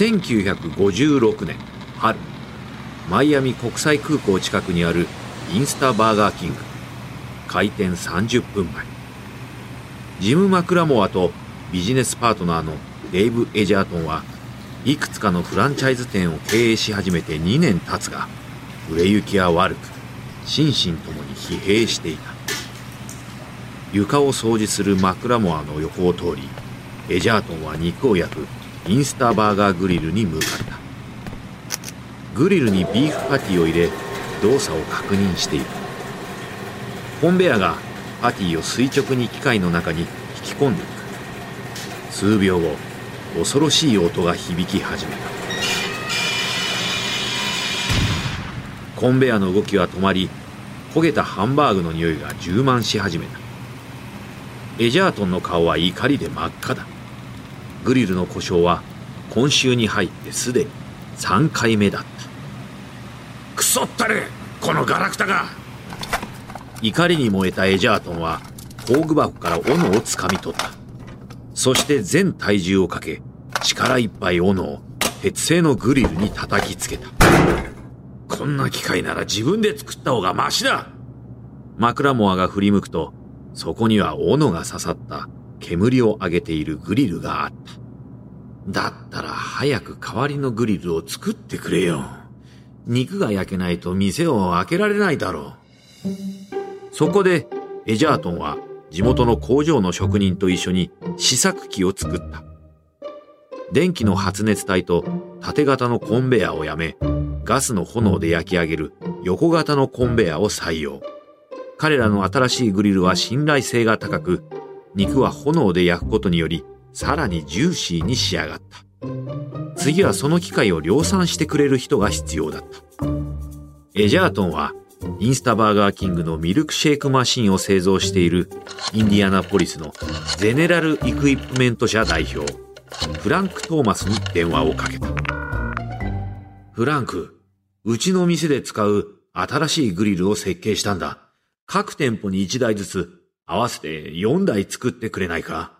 1956年春マイアミ国際空港近くにあるインスタバーガーキング。開店30分前。ジム・マクラモアとビジネスパートナーのデイブ・エジャートンはいくつかのフランチャイズ店を経営し始めて2年経つが売れ行きは悪く心身ともに疲弊していた。床を掃除するマクラモアの横を通りエジャートンは肉を焼くインスタバーガーグリルに向かった。グリルにビーフパティを入れ動作を確認している。コンベアがパティを垂直に機械の中に引き込んでいく。数秒後恐ろしい音が響き始めた。コンベアの動きは止まり焦げたハンバーグの匂いが充満し始めた。エジャートンの顔は怒りで真っ赤だ。グリルの故障は今週に入ってすでに3回目だった。クソったれこのガラクタが。怒りに燃えたエジャートンは工具箱から斧をつかみ取った。そして全体重をかけ力いっぱい斧を鉄製のグリルに叩きつけた。こんな機械なら自分で作った方がマシだ。マクラモアが振り向くとそこには斧が刺さった。煙を上げているグリルがあった。だったら早く代わりのグリルを作ってくれよ。肉が焼けないと店を開けられないだろう。そこでエジャートンは地元の工場の職人と一緒に試作機を作った。電気の発熱体と縦型のコンベヤをやめ、ガスの炎で焼き上げる横型のコンベヤを採用。彼らの新しいグリルは信頼性が高く、肉は炎で焼くことによりさらにジューシーに仕上がった。次はその機械を量産してくれる人が必要だった。エジャートンはインスタバーガーキングのミルクシェイクマシンを製造しているインディアナポリスのゼネラルイクイプメント社代表フランク・トーマスに電話をかけた。フランクうちの店で使う新しいグリルを設計したんだ。各店舗に1台ずつ合わせて4台作ってくれないか？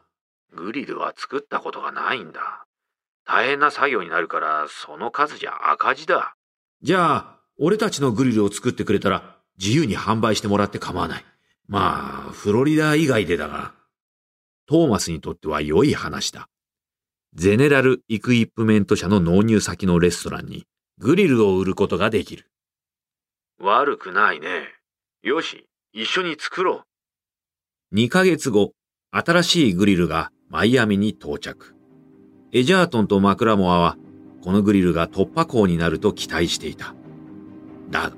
グリルは作ったことがないんだ。大変な作業になるから、その数じゃ赤字だ。じゃあ、俺たちのグリルを作ってくれたら、自由に販売してもらって構わない。まあ、フロリダ以外でだが。トーマスにとっては良い話だ。ゼネラル・イクイプメント社の納入先のレストランにグリルを売ることができる。悪くないね。よし、一緒に作ろう。2ヶ月後、新しいグリルがマイアミに到着。エジャートンとマクラモアは、このグリルが突破口になると期待していた。だが、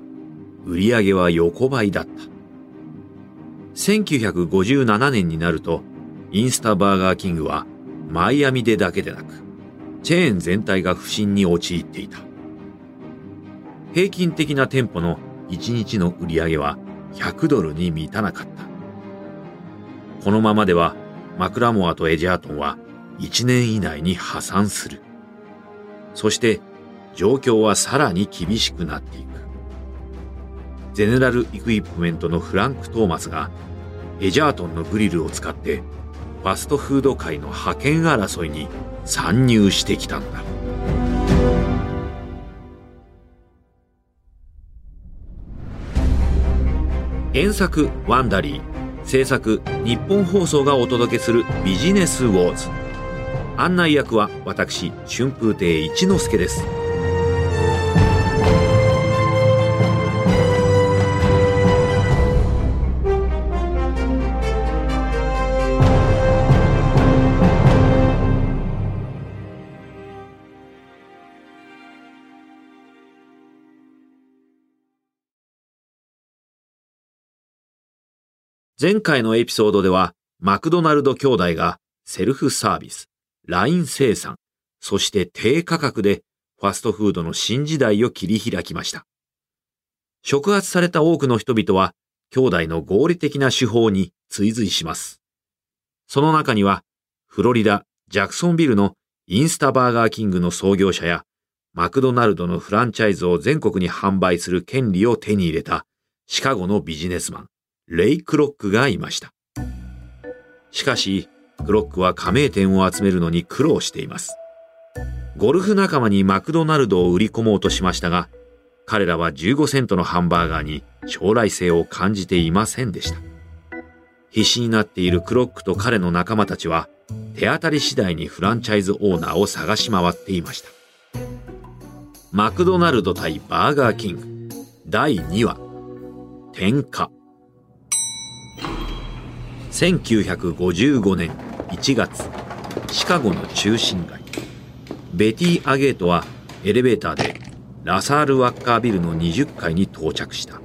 売り上げは横ばいだった。1957年になると、インスタバーガーキングは、マイアミでだけでなく、チェーン全体が不振に陥っていた。平均的な店舗の1日の売り上げは100ドルに満たなかった。このままではマクラモアとエジャートンは1年以内に破産する。そして状況はさらに厳しくなっていく。ゼネラルイクイプメントのフランク・トーマスがエジャートンのグリルを使ってファストフード界の覇権争いに参入してきたんだ。原作ワンダリー制作日本放送がお届けするビジネスウォーズ。案内役は私春風亭一之輔です。前回のエピソードでは、マクドナルド兄弟がセルフサービス、ライン生産、そして低価格でファストフードの新時代を切り開きました。触発された多くの人々は、兄弟の合理的な手法に追随します。その中には、フロリダ・ジャクソンビルのインスタバーガーキングの創業者や、マクドナルドのフランチャイズを全国に販売する権利を手に入れたシカゴのビジネスマン、レイ・クロックがいました。しかし、クロックは加盟店を集めるのに苦労しています。ゴルフ仲間にマクドナルドを売り込もうとしましたが、彼らは15セントのハンバーガーに将来性を感じていませんでした。必死になっているクロックと彼の仲間たちは、手当たり次第にフランチャイズオーナーを探し回っていました。マクドナルド対バーガーキング第2話、点火。1955年1月、シカゴの中心街。ベティ・アゲートはエレベーターでラサール・ワッカービルの20階に到着した。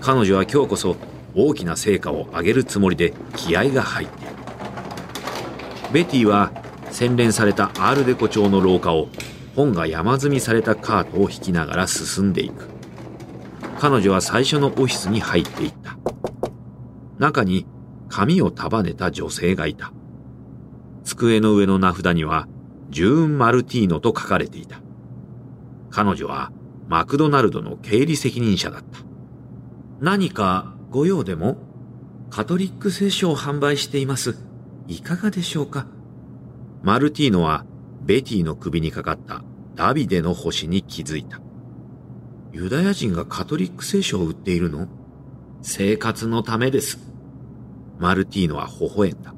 彼女は今日こそ大きな成果を上げるつもりで気合が入っている。ベティは洗練されたアールデコ調の廊下を本が山積みされたカートを引きながら進んでいく。彼女は最初のオフィスに入っていった。中に髪を束ねた女性がいた。机の上の名札にはジューン・マルティーノと書かれていた。彼女はマクドナルドの経理責任者だった。何かご用でもカトリック聖書を販売しています。いかがでしょうか？マルティーノはベティの首にかかったダビデの星に気づいた。ユダヤ人がカトリック聖書を売っているの？生活のためです。マルティーノは微笑んだ。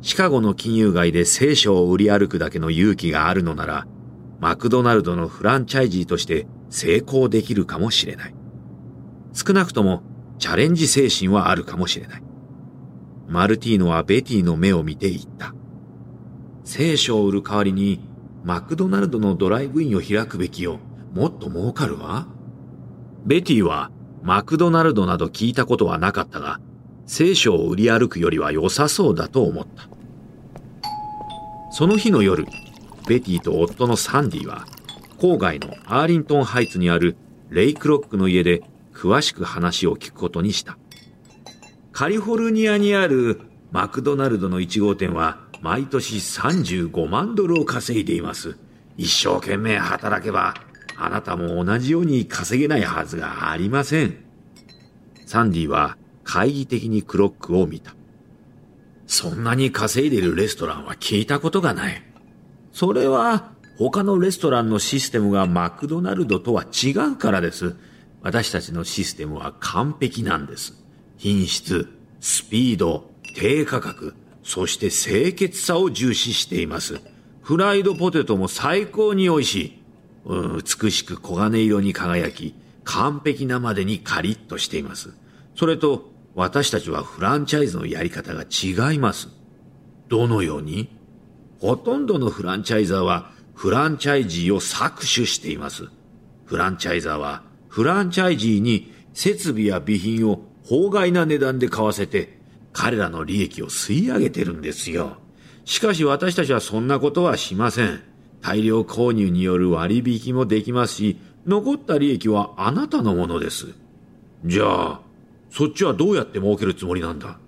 シカゴの金融街で聖書を売り歩くだけの勇気があるのなら、マクドナルドのフランチャイジーとして成功できるかもしれない。少なくともチャレンジ精神はあるかもしれない。マルティーノはベティの目を見て言った。聖書を売る代わりにマクドナルドのドライブインを開くべきよ。もっと儲かるわ。ベティはマクドナルドなど聞いたことはなかったが、聖書を売り歩くよりは良さそうだと思った。その日の夜、ベティと夫のサンディは、郊外のアーリントンハイツにあるレイクロックの家で詳しく話を聞くことにした。カリフォルニアにあるマクドナルドの1号店は毎年35万ドルを稼いでいます。一生懸命働けばあなたも同じように稼げないはずがありません。サンディは懐疑的にクロックを見た。そんなに稼いでるレストランは聞いたことがない。それは他のレストランのシステムがマクドナルドとは違うからです。私たちのシステムは完璧なんです。品質、スピード、低価格、そして清潔さを重視しています。フライドポテトも最高に美味しい。美しく黄金色に輝き、完璧なまでにカリッとしています。それと、私たちはフランチャイズのやり方が違います。どのように？ほとんどのフランチャイザーはフランチャイジーを搾取しています。フランチャイザーはフランチャイジーに設備や備品を法外な値段で買わせて彼らの利益を吸い上げてるんですよ。しかし私たちはそんなことはしません。大量購入による割引もできますし、残った利益はあなたのものです。じゃあ、そっちはどうやって儲けるつもりなんだ？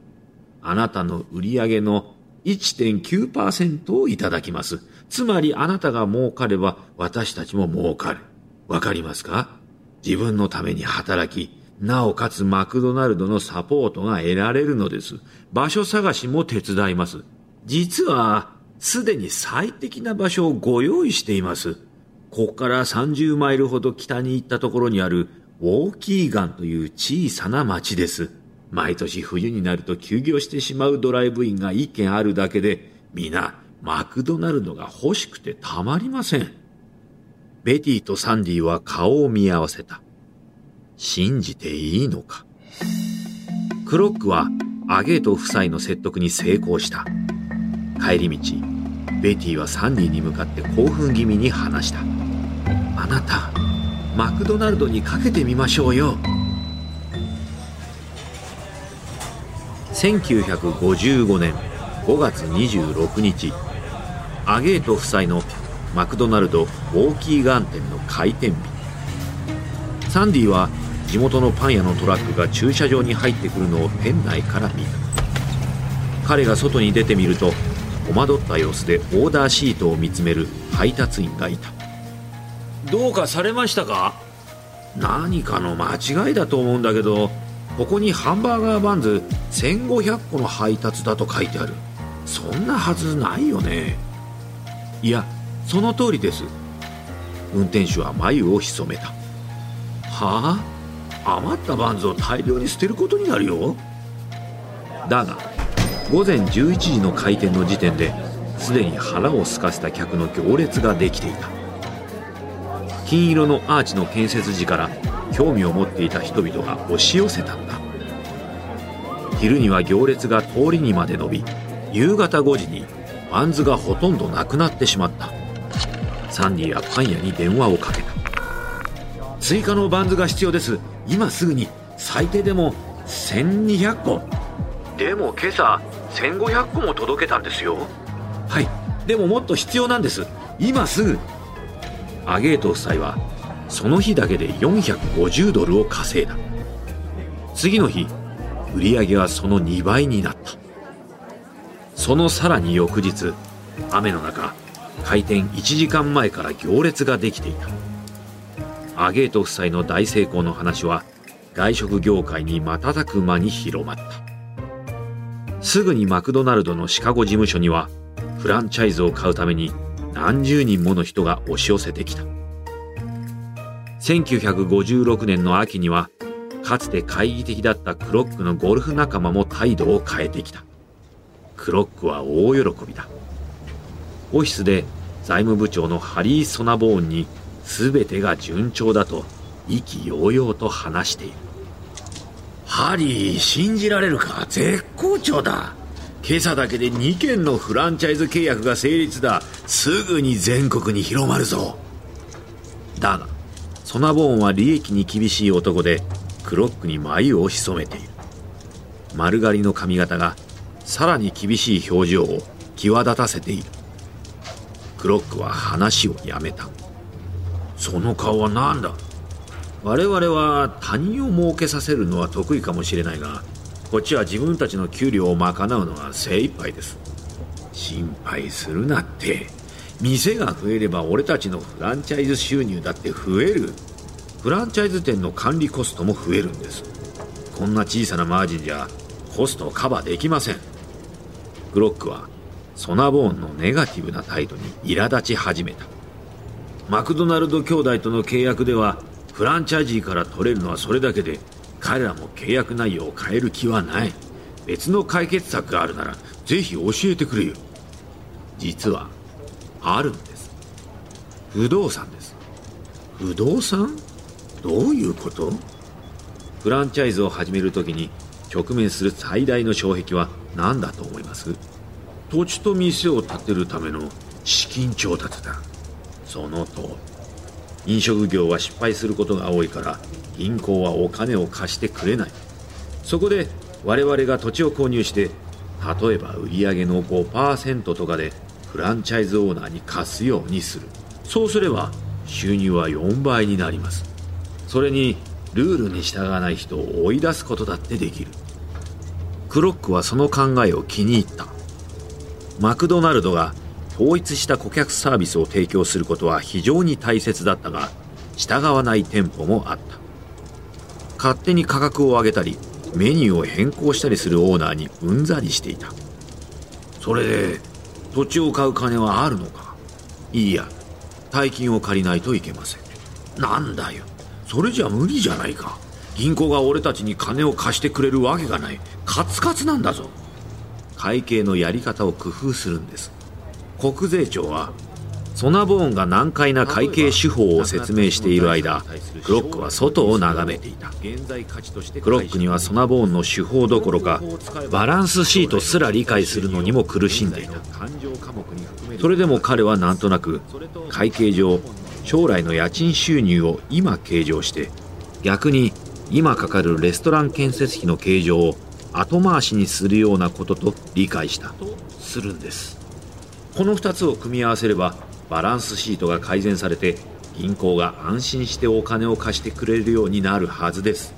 あなたの売り上げの1.9%をいただきます。つまりあなたが儲かれば私たちも儲かる。わかりますか？自分のために働き、なおかつマクドナルドのサポートが得られるのです。場所探しも手伝います。実は、すでに最適な場所をご用意しています。ここから30マイルほど北に行ったところにあるウォーキーガンという小さな町です。毎年冬になると休業してしまうドライブインが一軒あるだけで、皆マクドナルドが欲しくてたまりません。ベティとサンディは顔を見合わせた。信じていいのか。クロックはアゲート夫妻の説得に成功した。帰り道、ベティはサンディに向かって興奮気味に話した。あなた、マクドナルドにかけてみましょうよ。1955年5月26日、アゲート夫妻のマクドナルドウォーキーガン店の開店日。サンディは地元のパン屋のトラックが駐車場に入ってくるのを店内から見た。彼が外に出てみると戸惑った様子でオーダーシートを見つめる配達員がいたどうかされましたか？何かの間違いだと思うんだけどここにハンバーガーバンズ1500個の配達だと書いてある。そんなはずないよね。いやその通りです。運転手は眉を潜めた。はあ？余ったバンズを大量に捨てることになるよ。だが午前11時の開店の時点ですでに腹を空かせた客の行列ができていた。金色のアーチの建設時から興味を持っていた人々が押し寄せたんだ。昼には行列が通りにまで伸び夕方5時にバンズがほとんどなくなってしまった。サンディはパン屋に電話をかけた。追加のバンズが必要です。今すぐに最低でも1200個。でも今朝1500個も届けたんですよ。はい。でももっと必要なんです。今すぐアゲート夫妻はその日だけで450ドルを稼いだ。次の日売り上げはその2倍になった。そのさらに翌日雨の中開店1時間前から行列ができていた。アゲート夫妻の大成功の話は外食業界に瞬く間に広まった。すぐにマクドナルドのシカゴ事務所にはフランチャイズを買うために何十人もの人が押し寄せてきた。1956年の秋にはかつて懐疑的だったクロックのゴルフ仲間も態度を変えてきた。クロックは大喜びだ。オフィスで財務部長のハリー・ソナボーンに全てが順調だと意気揚々と話している。ハリー信じられるか？絶好調だ。今朝だけで2件のフランチャイズ契約が成立だ。すぐに全国に広まるぞ。だがソナボーンは利益に厳しい男でクロックに眉を潜めている。丸刈りの髪型がさらに厳しい表情を際立たせている。クロックは話をやめた。その顔は何だ？我々は他人を儲けさせるのは得意かもしれないがこっちは自分たちの給料を賄うのが精一杯です。心配するなって。店が増えれば俺たちのフランチャイズ収入だって増える。フランチャイズ店の管理コストも増えるんです。こんな小さなマージンじゃコストをカバーできません。グロックはソナボーンのネガティブな態度に苛立ち始めた。マクドナルド兄弟との契約ではフランチャイジーから取れるのはそれだけで彼らも契約内容を変える気はない。別の解決策があるならぜひ教えてくれよ。実はあるんです。不動産です。不動産？どういうこと？フランチャイズを始めるときに直面する最大の障壁は何だと思います？土地と店を建てるための資金調達だ。その通り飲食業は失敗することが多いから銀行はお金を貸してくれない。そこで我々が土地を購入して例えば売上の5%とかでフランチャイズオーナーに貸すようにする。そうすれば収入は4倍になります。それにルールに従わない人を追い出すことだってできる。クロックはその考えを気に入った。マクドナルドが統一した顧客サービスを提供することは非常に大切だったが従わない店舗もあった。勝手に価格を上げたりメニューを変更したりするオーナーにうんざりしていた。それで土地を買う金はあるのか？いいや大金を借りないといけません。なんだよ。それじゃ無理じゃないか。銀行が俺たちに金を貸してくれるわけがない。カツカツなんだぞ。会計のやり方を工夫するんです。国税庁はソナボーンが難解な会計手法を説明している間クロックは外を眺めていた。クロックにはソナボーンの手法どころかバランスシートすら理解するのにも苦しんでいた。それでも彼はなんとなく会計上将来の家賃収入を今計上して逆に今かかるレストラン建設費の計上を後回しにするようなことと理解した。するんです。この2つを組み合わせればバランスシートが改善されて銀行が安心してお金を貸してくれるようになるはずです。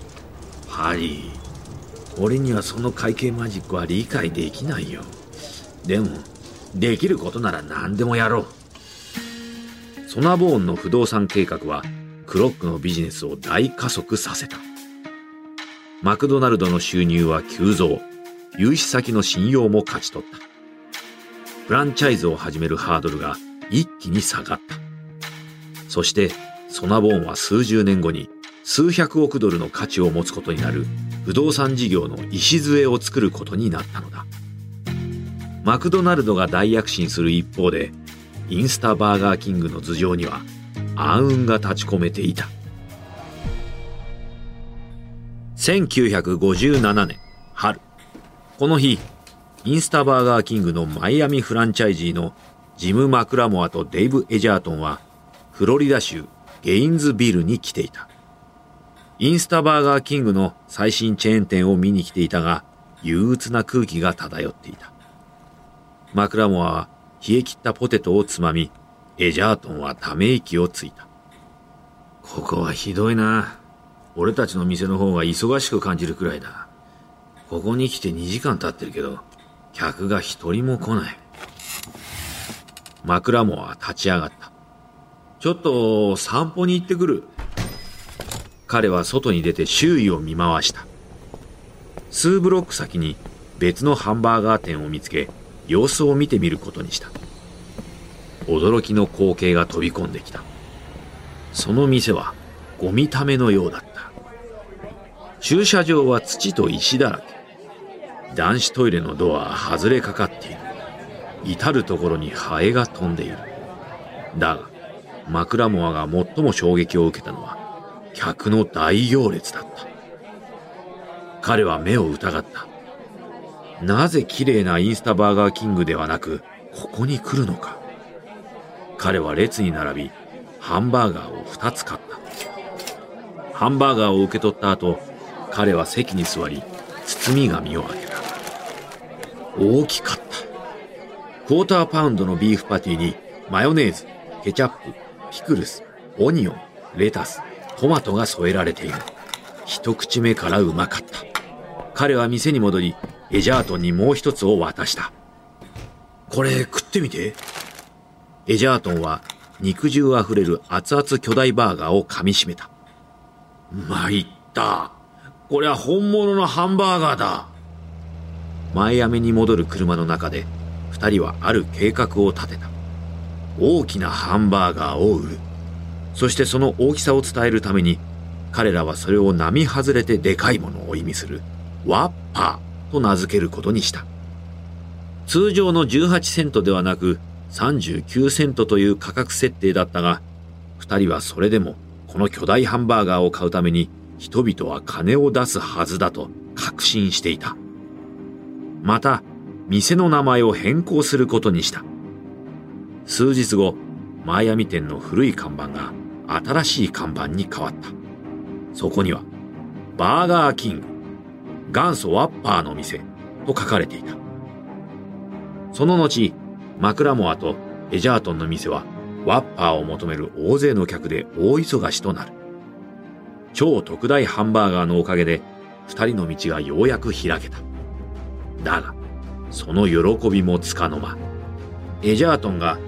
ハリー俺にはその会計マジックは理解できないよ。でもできることなら何でもやろう。ソナボーンの不動産計画はクロックのビジネスを大加速させた。マクドナルドの収入は急増。融資先の信用も勝ち取った。フランチャイズを始めるハードルが一気に下がった。そしてソナボーンは数十年後に数百億ドルの価値を持つことになる不動産事業の礎を作ることになったのだ。マクドナルドが大躍進する一方で、インスタバーガーキングの頭上には暗雲が立ち込めていた。1957年春。この日、インスタバーガーキングのマイアミフランチャイジーのジム・マクラモアとデイブ・エジャートンは、フロリダ州ゲインズビルに来ていた。インスタバーガーキングの最新チェーン店を見に来ていたが、憂鬱な空気が漂っていた。マクラモアは冷え切ったポテトをつまみ、エジャートンはため息をついた。ここはひどいな。俺たちの店の方が忙しく感じるくらいだ。ここに来て2時間経ってるけど、客が一人も来ない。マクラモアは立ち上がった。ちょっと散歩に行ってくる。彼は外に出て周囲を見回した。数ブロック先に別のハンバーガー店を見つけ、様子を見てみることにした驚きの光景が飛び込んできたその店はゴミためのようだった駐車場は土と石だらけ男子トイレのドアは外れかかっている至る所にハエが飛んでいるだがマクラモアが最も衝撃を受けたのは客の大行列だった彼は目を疑ったなぜ綺麗なインスタバーガーキングではなく、ここに来るのか。彼は列に並び、ハンバーガーを2つ買った。ハンバーガーを受け取った後、彼は席に座り、包み紙を開けた。大きかった。クォーターパウンドのビーフパティに、マヨネーズ、ケチャップ、ピクルス、オニオン、レタス、トマトが添えられている。一口目からうまかった。彼は店に戻り、エジャートンにもう一つを渡した。これ食ってみて。エジャートンは肉汁あふれる熱々巨大バーガーを噛み締めた。参った。これは本物のハンバーガーだ。マイアミに戻る車の中で、二人はある計画を立てた。大きなハンバーガーを売る。そしてその大きさを伝えるために、彼らはそれを並外れてでかいものを意味する、ワッパー。と名付けることにした。通常の18セントではなく39セントという価格設定だったが、二人はそれでもこの巨大ハンバーガーを買うために人々は金を出すはずだと確信していた。また、店の名前を変更することにした。数日後、マイアミ店の古い看板が新しい看板に変わった。そこには、バーガーキング、元祖ワッパーの店と書かれていた。その後、マクラモアとエジャートンの店はワッパーを求める大勢の客で大忙しとなる。超特大ハンバーガーのおかげで二人の道がようやく開けた。だが、その喜びもつかの間。エジャートンが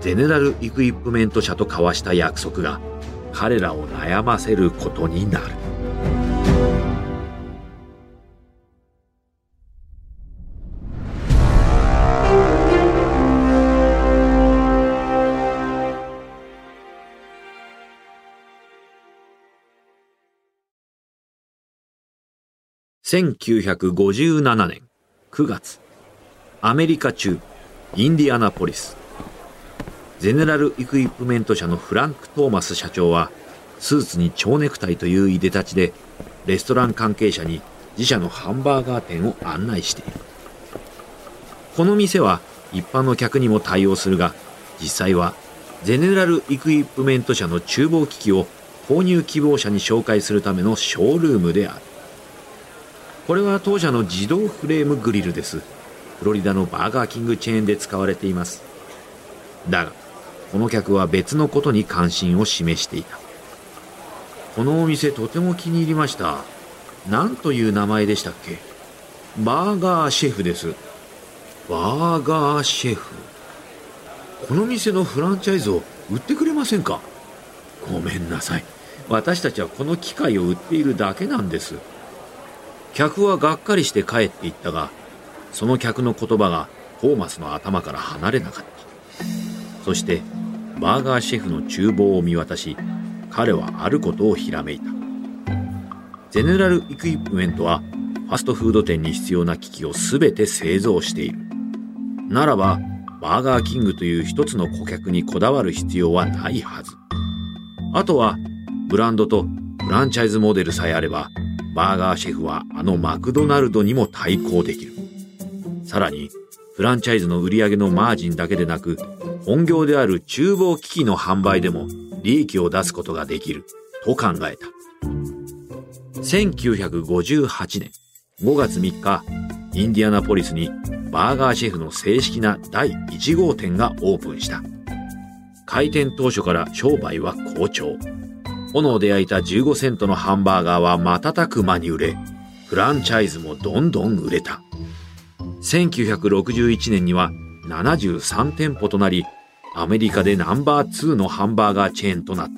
ゼネラルイクイップメント社と交わした約束が彼らを悩ませることになる。1957年9月、アメリカ中、インディアナポリス。ゼネラルイクイプメント社のフランク・トーマス社長は、スーツに蝶ネクタイといういでたちで、レストラン関係者に自社のハンバーガー店を案内している。この店は一般の客にも対応するが、実際はゼネラルイクイプメント社の厨房機器を購入希望者に紹介するためのショールームである。これは当社の自動フレームグリルです。フロリダのバーガーキングチェーンで使われています。だが、この客は別のことに関心を示していた。このお店とても気に入りました。何という名前でしたっけ？バーガーシェフです。バーガーシェフ。この店のフランチャイズを売ってくれませんか？ごめんなさい。私たちはこの機械を売っているだけなんです。客はがっかりして帰っていったが、その客の言葉がトーマスの頭から離れなかった。そしてバーガーシェフの厨房を見渡し彼はあることをひらめいた。ゼネラルイクイプメントはファストフード店に必要な機器を全て製造している。ならばバーガーキングという一つの顧客にこだわる必要はないはず。あとはブランドとフランチャイズモデルさえあればバーガーシェフはあのマクドナルドにも対抗できる。さらにフランチャイズの売り上げのマージンだけでなく本業である厨房機器の販売でも利益を出すことができる。と考えた。1958年5月3日インディアナポリスにバーガーシェフの正式な第1号店がオープンした。開店当初から商売は好調。炎で焼いた15セントのハンバーガーは瞬く間に売れフランチャイズもどんどん売れた。1961年には73店舗となりアメリカでナンバー2のハンバーガーチェーンとなった。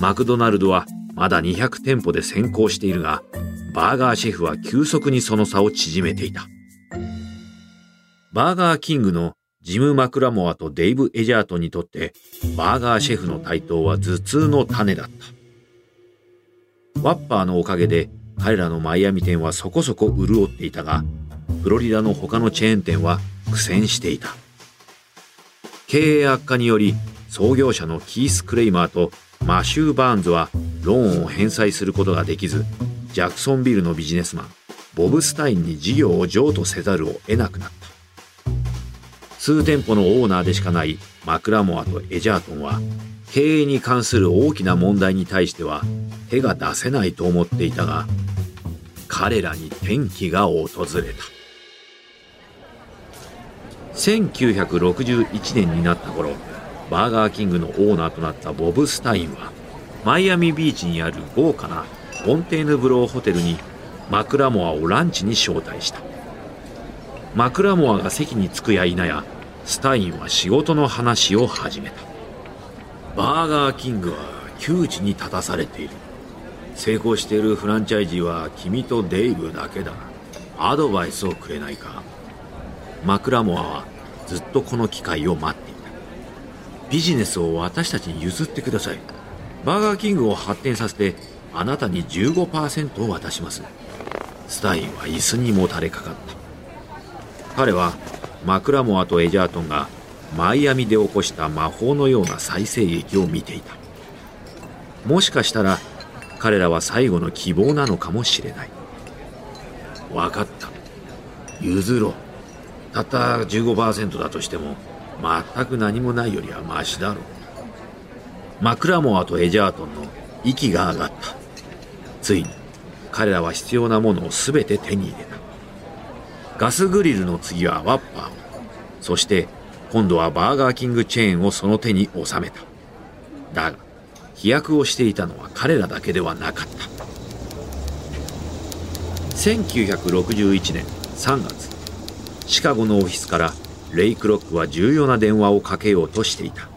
マクドナルドはまだ200店舗で先行しているがバーガーシェフは急速にその差を縮めていた。バーガーキングのジム・マクラモアとデイブ・エジャートンにとってバーガーシェフの台頭は頭痛の種だった。ワッパーのおかげで彼らのマイアミ店はそこそこ潤っていたがフロリダの他のチェーン店は苦戦していた。経営悪化により創業者のキース・クレイマーとマシュー・バーンズはローンを返済することができずジャクソンビルのビジネスマンボブ・スタインに事業を譲渡せざるを得なくなった。数店舗のオーナーでしかないマクラモアとエジャートンは経営に関する大きな問題に対しては手が出せないと思っていたが彼らに転機が訪れた。1961年になった頃バーガーキングのオーナーとなったボブ・スタインはマイアミビーチにある豪華なフォンテーヌブローホテルにマクラモアをランチに招待した。マクラモアが席に着くや否やスタインは仕事の話を始めた。バーガーキングは窮地に立たされている。成功しているフランチャイジーは君とデイブだけだ。アドバイスをくれないか。マクラモアはずっとこの機会を待っていた。ビジネスを私たちに譲ってください。バーガーキングを発展させてあなたに15%を渡します。スタインは椅子にもたれかかった。彼はマクラモアとエジャートンがマイアミで起こした魔法のような再生劇を見ていた。もしかしたら彼らは最後の希望なのかもしれない。分かった。譲ろう。たった15%だとしても全く何もないよりはマシだろう。マクラモアとエジャートンの息が上がった。ついに彼らは必要なものを全て手に入れた。ガスグリルの次はワッパー。をそして今度はバーガーキングチェーンをその手に収めた。だが飛躍をしていたのは彼らだけではなかった。1961年3月シカゴのオフィスからレイ・クロックは重要な電話をかけようとしていた。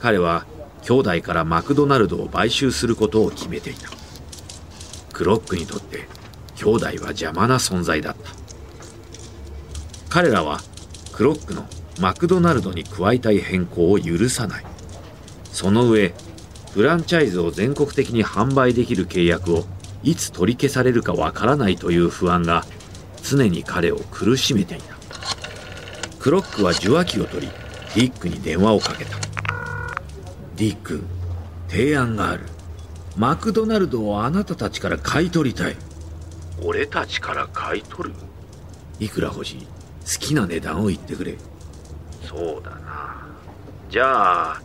彼は兄弟からマクドナルドを買収することを決めていた。クロックにとって兄弟は邪魔な存在だった。彼らはクロックのマクドナルドに加えたい変更を許さない。その上フランチャイズを全国的に販売できる契約をいつ取り消されるかわからないという不安が常に彼を苦しめていた。クロックは受話器を取りディックに電話をかけた。ディック提案がある。マクドナルドをあなたたちから買い取りたい。俺たちから買い取る？いくら欲しい？好きな値段を言ってくれ。そうだな。じゃあ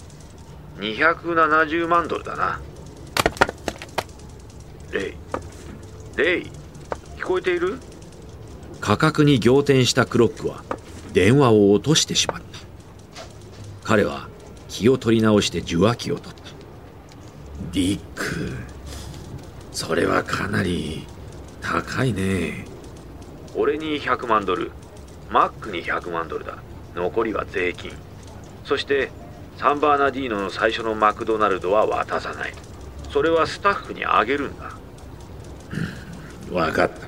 270万ドルだな。レイ。レイ聞こえている？価格に仰天したクロックは電話を落としてしまった。彼は気を取り直して受話器を取った。ディックそれはかなり高いね。俺に100万ドルマックに100万ドルだ。残りは税金。そしてサンバーナディーノの最初のマクドナルドは渡さない。それはスタッフにあげるんだ。分かった。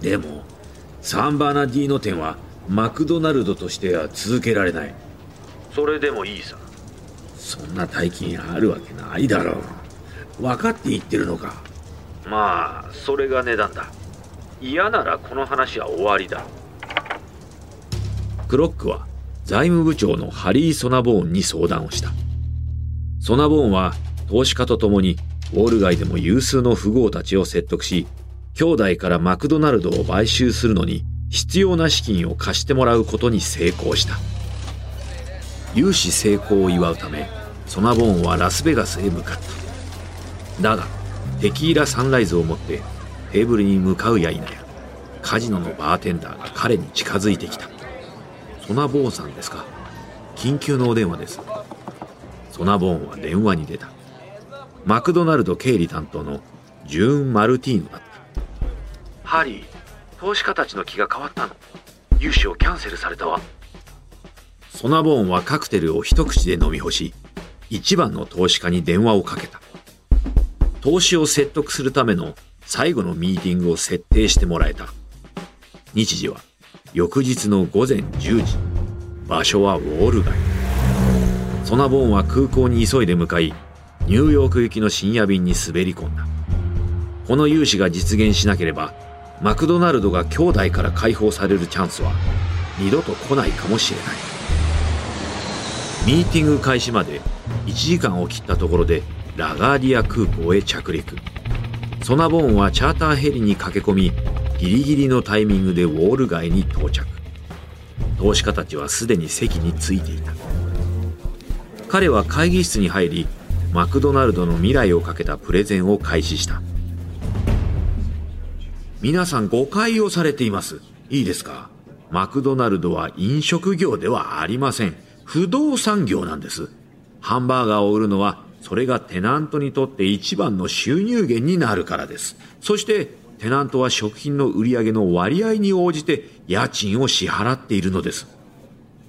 でもサンバーナディーノ店はマクドナルドとしては続けられない。それでもいいさ。そんな大金あるわけないだろう。分かって言ってるのか。まあそれが値段だ。嫌ならこの話は終わりだクロックは財務部長のハリー・ソナボーンに相談をした。ソナボーンは投資家と共にウォール街でも有数の富豪たちを説得し兄弟からマクドナルドを買収するのに必要な資金を貸してもらうことに成功した。融資成功を祝うためソナボーンはラスベガスへ向かった。だがテキーラサンライズを持ってテーブルに向かうや否やカジノのバーテンダーが彼に近づいてきた。ソナボーンさんですか。緊急のお電話です。ソナボーンは電話に出た。マクドナルド経理担当のジューン・マルティーヌだった。ハリー投資家たちの気が変わったの。融資をキャンセルされたわ。ソナボーンはカクテルを一口で飲み干し一番の投資家に電話をかけた。投資を説得するための最後のミーティングを設定してもらえた。日時は翌日の午前10時。場所はウォール街。ソナボーンは空港に急いで向かいニューヨーク行きの深夜便に滑り込んだ。この融資が実現しなければマクドナルドが兄弟から解放されるチャンスは二度と来ないかもしれない。ミーティング開始まで1時間を切ったところでラガーディア空港へ着陸。ソナボーンはチャーターヘリに駆け込みギリギリのタイミングでウォール街に到着。投資家たちはすでに席に着いていた。彼は会議室に入りマクドナルドの未来をかけたプレゼンを開始した。皆さん誤解をされています。いいですか？マクドナルドは飲食業ではありません。不動産業なんです。ハンバーガーを売るのはそれがテナントにとって一番の収入源になるからです。そしてテナントは食品の売り上げの割合に応じて家賃を支払っているのです。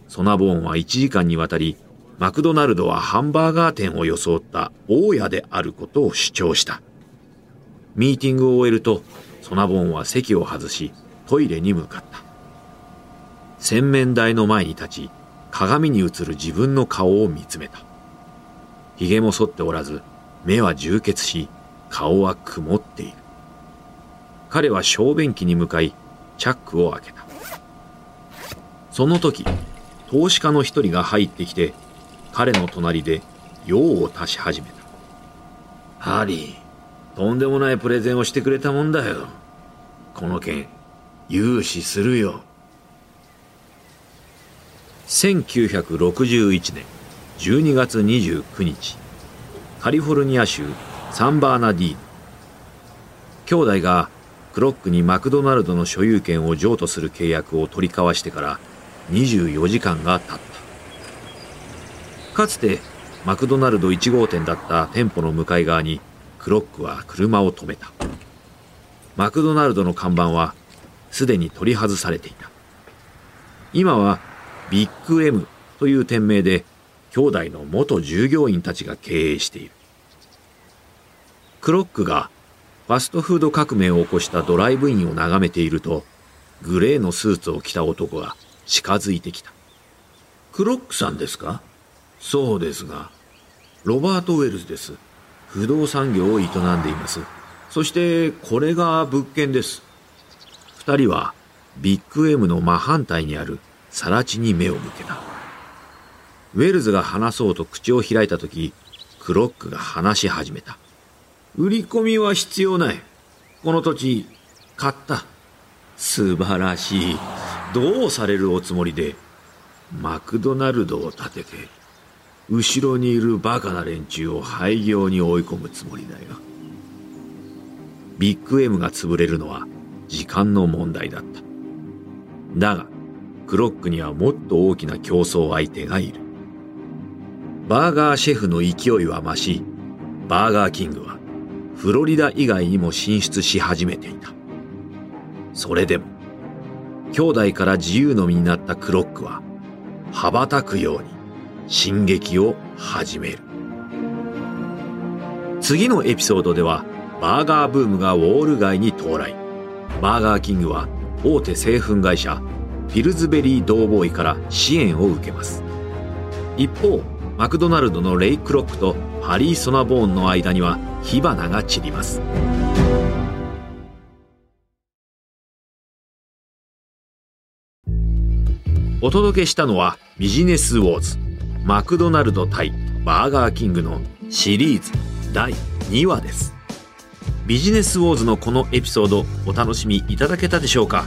ソナボーンは1時間にわたりマクドナルドはハンバーガー店を装った大家であることを主張した。ミーティングを終えるとソナボーンは席を外しトイレに向かった。洗面台の前に立ち鏡に映る自分の顔を見つめた。髭も剃っておらず目は充血し顔は曇っている。彼は小便器に向かいチャックを開けた。その時投資家の一人が入ってきて彼の隣で用を足し始めた。ハリーとんでもないプレゼンをしてくれたもんだよ。この件融資するよ。1961年12月29日カリフォルニア州サンバーナディーヌ。兄弟がクロックにマクドナルドの所有権を譲渡する契約を取り交わしてから24時間が経った。かつてマクドナルド1号店だった店舗の向かい側にクロックは車を止めた。マクドナルドの看板はすでに取り外されていた。今はビッグ M という店名で兄弟の元従業員たちが経営している。クロックがファストフード革命を起こしたドライブインを眺めているとグレーのスーツを着た男が近づいてきた。クロックさんですか？そうですがロバート・ウェルズです。不動産業を営んでいます。そしてこれが物件です。二人はビッグ M の真反対にある更地に目を向けた。ウェルズが話そうと口を開いた時クロックが話し始めた。売り込みは必要ない。この土地買った。素晴らしい。どうされるおつもりで？マクドナルドを建てて後ろにいるバカな連中を廃業に追い込むつもりだよ。ビッグ M が潰れるのは時間の問題だった。だがクロックにはもっと大きな競争相手がいる。バーガーシェフの勢いは増しバーガーキングはフロリダ以外にも進出し始めていた。それでも兄弟から自由の身になったクロックは羽ばたくように進撃を始める。次のエピソードではバーガーブームがウォール街に到来。バーガーキングは大手製粉会社ピルズベリー・ドーボーイから支援を受けます。一方マクドナルドのレイ・クロックとハリー・ソナボーンの間には火花が散ります。お届けしたのはビジネスウォーズ。マクドナルド対バーガーキングのシリーズ第2話です。ビジネスウォーズのこのエピソードお楽しみいただけたでしょうか？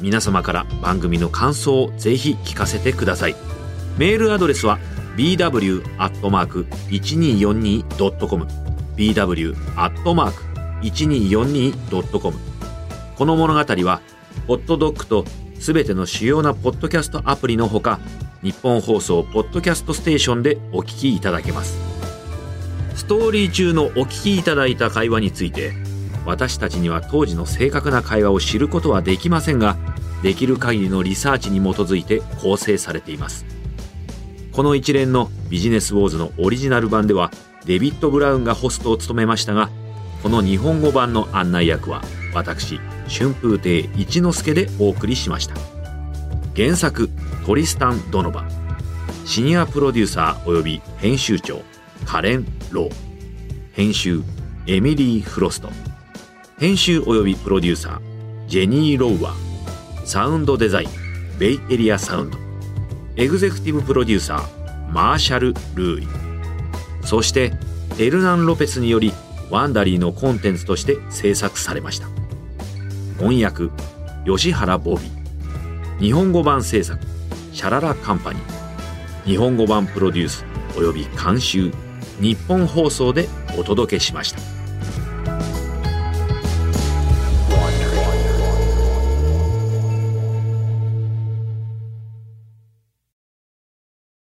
皆様から番組の感想をぜひ聞かせてください。メールアドレスは bw.1242.com bw.1242.com この物語はホットドッグとすべての主要なポッドキャストアプリのほか日本放送ポッドキャストステーションでお聞きいただけます。ストーリー中のお聞きいただいた会話について私たちには当時の正確な会話を知ることはできませんができる限りのリサーチに基づいて構成されています。この一連のビジネスウォーズのオリジナル版ではデビッド・ブラウンがホストを務めましたがこの日本語版の案内役は私春風亭一之輔でお送りしました。原作トリスタン・ドノバ。シニアプロデューサー及び編集長カレン・ロー。編集エミリー・フロスト。編集及びプロデューサージェニー・ロウアサウンドデザインベイエリアサウンド。エグゼクティブプロデューサーマーシャル・ルーイ。そしてエルナン・ロペスによりワンダリーのコンテンツとして制作されました。翻訳吉原ボビー。日本語版制作シャララカンパニー。日本語版プロデュース及び監修日本放送でお届けしました。